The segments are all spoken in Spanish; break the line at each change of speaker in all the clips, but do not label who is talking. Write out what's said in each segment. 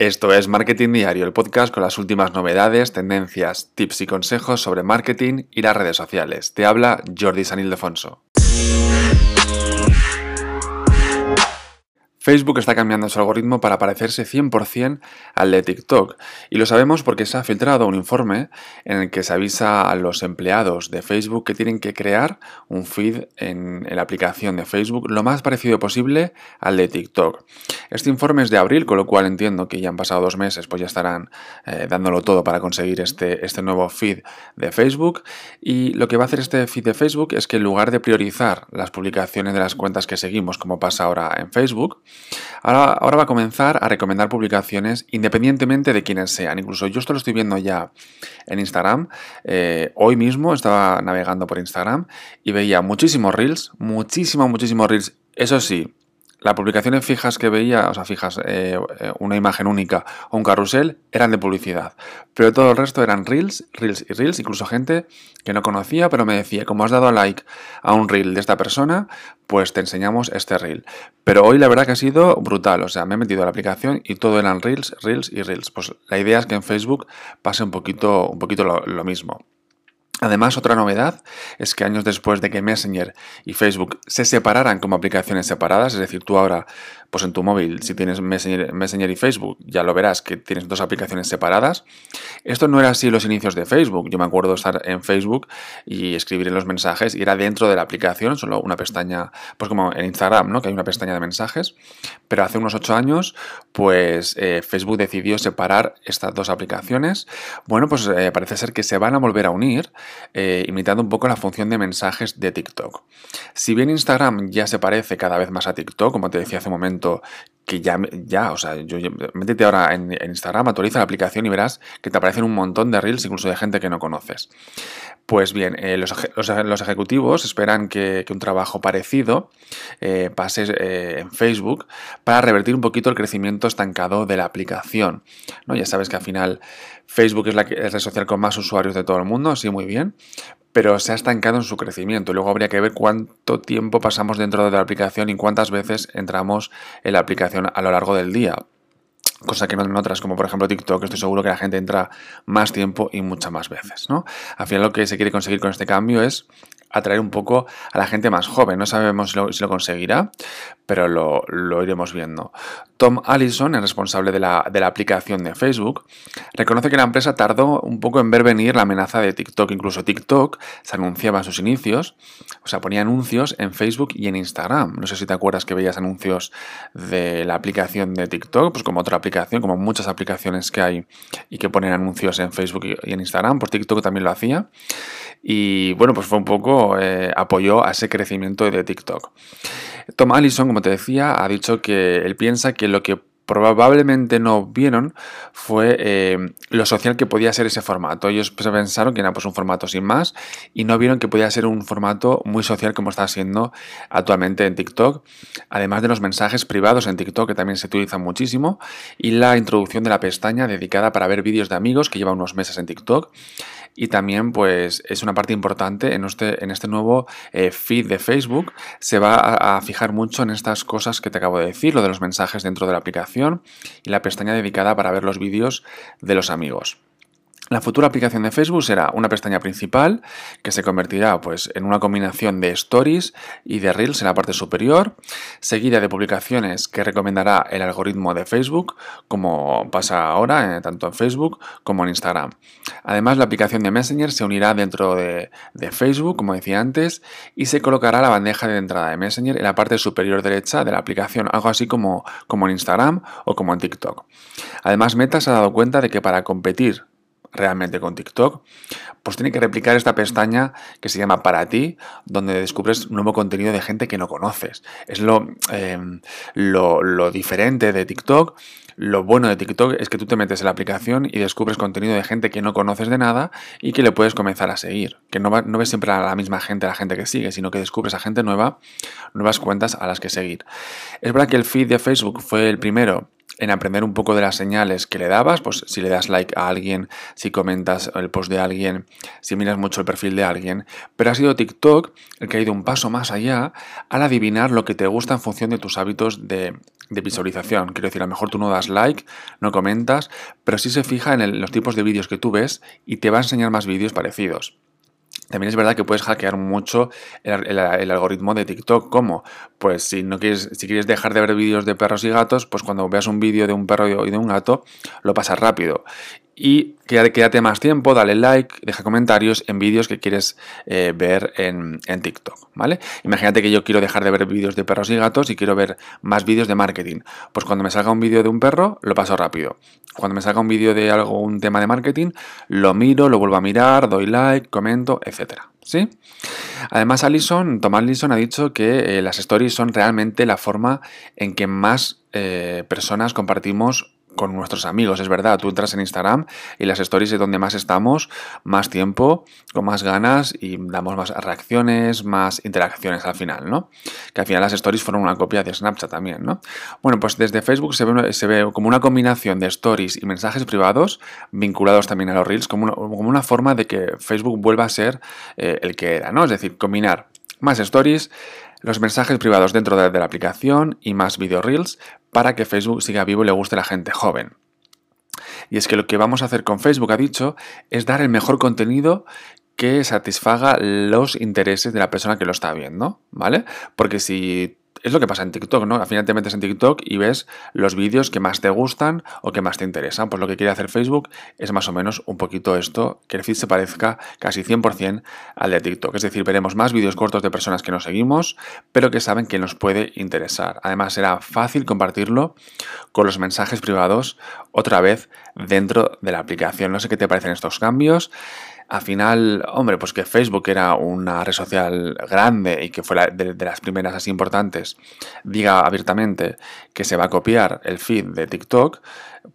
Esto es Marketing Diario, el podcast con las últimas novedades, tendencias, tips y consejos sobre marketing y las redes sociales. Te habla Jordi San Ildefonso. Facebook está cambiando su algoritmo para parecerse 100% al de TikTok. Y lo sabemos porque se ha filtrado un informe en el que se avisa a los empleados de Facebook que tienen que crear un feed en, la aplicación de Facebook lo más parecido posible al de TikTok. Este informe es de abril, con lo cual entiendo que ya han pasado dos meses, pues ya estarán eh, dándolo todo para conseguir este, este nuevo feed de Facebook. Y lo que va a hacer este feed de Facebook es que en lugar de priorizar las publicaciones de las cuentas que seguimos, como pasa ahora en Facebook, Ahora, va a comenzar a recomendar publicaciones independientemente de quiénes sean. Incluso yo esto lo estoy viendo ya en Instagram. Eh, hoy mismo estaba navegando por Instagram y veía muchísimos reels, muchísimos, muchísimos reels. Eso sí, las publicaciones fijas que veía, o sea, fijas, eh, eh, una imagen única o un carrusel, eran de publicidad. Pero todo el resto eran reels, reels y reels, incluso gente que no conocía, pero me decía, como has dado like a un reel de esta persona, pues te enseñamos este reel. Pero hoy la verdad que ha sido brutal, o sea, me he metido a la aplicación y todo eran reels, reels y reels. Pues la idea es que en Facebook pase un poquito, un poquito lo mismo. Además, otra novedad es que años después de que Messenger y Facebook se separaran como aplicaciones separadas, es decir, tú ahora, pues en tu móvil, si tienes Messenger, y Facebook, ya lo verás que tienes dos aplicaciones separadas. Esto no era así los inicios de Facebook. Yo me acuerdo estar en Facebook y escribir en los mensajes y era dentro de la aplicación, solo una pestaña, pues como en Instagram, ¿no? Que hay una pestaña de mensajes. Pero hace unos ocho años, pues eh, Facebook decidió separar estas dos aplicaciones. Bueno, pues eh, parece ser que se van a volver a unir eh, imitando un poco la función de mensajes de TikTok. Si bien Instagram ya se parece cada vez más a TikTok, como te decía hace un momento, que ya, ya o sea, yo, métete ahora en, Instagram, actualiza la aplicación y verás que te aparecen un montón de reels, incluso de gente que no conoces. Pues bien, eh, los, los, ejecutivos esperan que, un trabajo parecido eh, pase en Facebook para revertir un poquito el crecimiento estancado de la aplicación. ¿no? Ya sabes que al final Facebook es la red social con más usuarios de todo el mundo, sí, muy bien, pero se ha estancado en su crecimiento. Luego habría que ver cuánto tiempo pasamos dentro de la aplicación y cuántas veces entramos en la aplicación a lo largo del día. Cosa que no en otras, como por ejemplo TikTok, estoy seguro que la gente entra más tiempo y muchas más veces. ¿no? Al final lo que se quiere conseguir con este cambio es atraer un poco a la gente más joven. No sabemos si lo, conseguirá, pero lo, iremos viendo. Tom Allison, el responsable de la, aplicación de Facebook, reconoce que la empresa tardó un poco en ver venir la amenaza de TikTok. Incluso TikTok se anunciaba en sus inicios, o sea, ponía anuncios en Facebook y en Instagram. No sé si te acuerdas que veías anuncios de la aplicación de TikTok, pues como otra aplicación, como muchas aplicaciones que hay y que ponen anuncios en Facebook y en Instagram, por TikTok también lo hacía. Y bueno, pues fue un poco, eh, apoyó a ese crecimiento de TikTok. Tom Allison, como te decía, ha dicho que él piensa que lo que probablemente no vieron fue eh, lo social que podía ser ese formato. Ellos pensaron que era pues, un formato sin más y no vieron que podía ser un formato muy social como está siendo actualmente en TikTok. Además de los mensajes privados en TikTok que también se utilizan muchísimo y la introducción de la pestaña dedicada para ver vídeos de amigos que lleva unos meses en TikTok y también pues es una parte importante en este, en este nuevo eh, feed de Facebook. Se va a, fijar mucho en estas cosas que te acabo de decir, lo de los mensajes dentro de la aplicación y la pestaña dedicada para ver los vídeos de los amigos. La futura aplicación de Facebook será una pestaña principal que se convertirá pues, en una combinación de stories y de reels en la parte superior, seguida de publicaciones que recomendará el algoritmo de Facebook, como pasa ahora eh, tanto en Facebook como en Instagram. Además, la aplicación de Messenger se unirá dentro de, Facebook, como decía antes, y se colocará la bandeja de entrada de Messenger en la parte superior derecha de la aplicación, algo así como, como en Instagram o como en TikTok. Además, Meta se ha dado cuenta de que para competir realmente con TikTok, pues tiene que replicar esta pestaña que se llama Para ti, donde descubres nuevo contenido de gente que no conoces. Es lo, em, lo, lo, diferente de TikTok. Lo bueno de TikTok es que tú te metes en la aplicación y descubres contenido de gente que no conoces de nada y que le puedes comenzar a seguir. Que no, no ves siempre a la misma gente, a la gente que sigue, sino que descubres a gente nueva, nuevas cuentas a las que seguir. Es verdad que el feed de Facebook fue el primero en aprender un poco de las señales que le dabas, pues si le das like a alguien, si comentas el post de alguien, si miras mucho el perfil de alguien, pero ha sido TikTok el que ha ido un paso más allá al adivinar lo que te gusta en función de tus hábitos de, visualización. Quiero decir, a lo mejor tú no das like, no comentas, pero sí se fija en los tipos de vídeos que tú ves y te va a enseñar más vídeos parecidos. También es verdad que puedes hackear mucho el, algoritmo de TikTok. ¿Cómo? Pues si no quieres, si quieres dejar de ver vídeos de perros y gatos, pues cuando veas un vídeo de un perro y de un gato, lo pasas rápido y quédate más tiempo, dale like, deja comentarios en vídeos que quieres eh, ver en, TikTok, ¿vale? Imagínate que yo quiero dejar de ver vídeos de perros y gatos y quiero ver más vídeos de marketing. Pues cuando me salga un vídeo de un perro, lo paso rápido. Cuando me salga un vídeo de algo, un tema de marketing, lo miro, lo vuelvo a mirar, doy like, comento, etcétera. ¿Sí? Además, Alison, Tomás Alison ha dicho que eh, las stories son realmente la forma en que más eh, personas compartimos con nuestros amigos, es verdad, tú entras en Instagram y las stories es donde más estamos, más tiempo, con más ganas y damos más reacciones, más interacciones al final, ¿no? Que al final las stories fueron una copia de Snapchat también, ¿no? Bueno, pues desde Facebook se ve, se ve como una combinación de stories y mensajes privados vinculados también a los reels, como una, como una forma de que Facebook vuelva a ser eh, el que era, ¿no? Es decir, combinar más stories, los mensajes privados dentro de, la aplicación y más video reels para que Facebook siga vivo y le guste a la gente joven. Y es que lo que vamos a hacer con Facebook, ha dicho, es dar el mejor contenido que satisfaga los intereses de la persona que lo está viendo, ¿vale? Porque si es lo que pasa en TikTok, ¿no? Al final te metes en TikTok y ves los vídeos que más te gustan o que más te interesan. Pues lo que quiere hacer Facebook es más o menos un poquito esto, que el feed se parezca casi 100% al de TikTok. Es decir, veremos más vídeos cortos de personas que nos seguimos, pero que saben que nos puede interesar. Además, será fácil compartirlo con los mensajes privados otra vez dentro de la aplicación. No sé qué te parecen estos cambios. Al final, hombre, pues que Facebook era una red social grande y que fue de, las primeras así importantes, diga abiertamente que se va a copiar el feed de TikTok,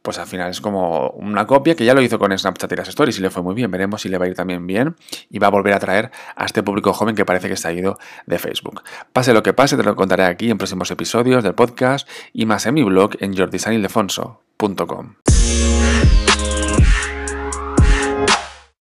pues al final es como una copia que ya lo hizo con Snapchat y las stories y le fue muy bien. Veremos si le va a ir también bien y va a volver a traer a este público joven que parece que se ha ido de Facebook. Pase lo que pase, te lo contaré aquí en próximos episodios del podcast y más en mi blog en jordisanildefonso.com.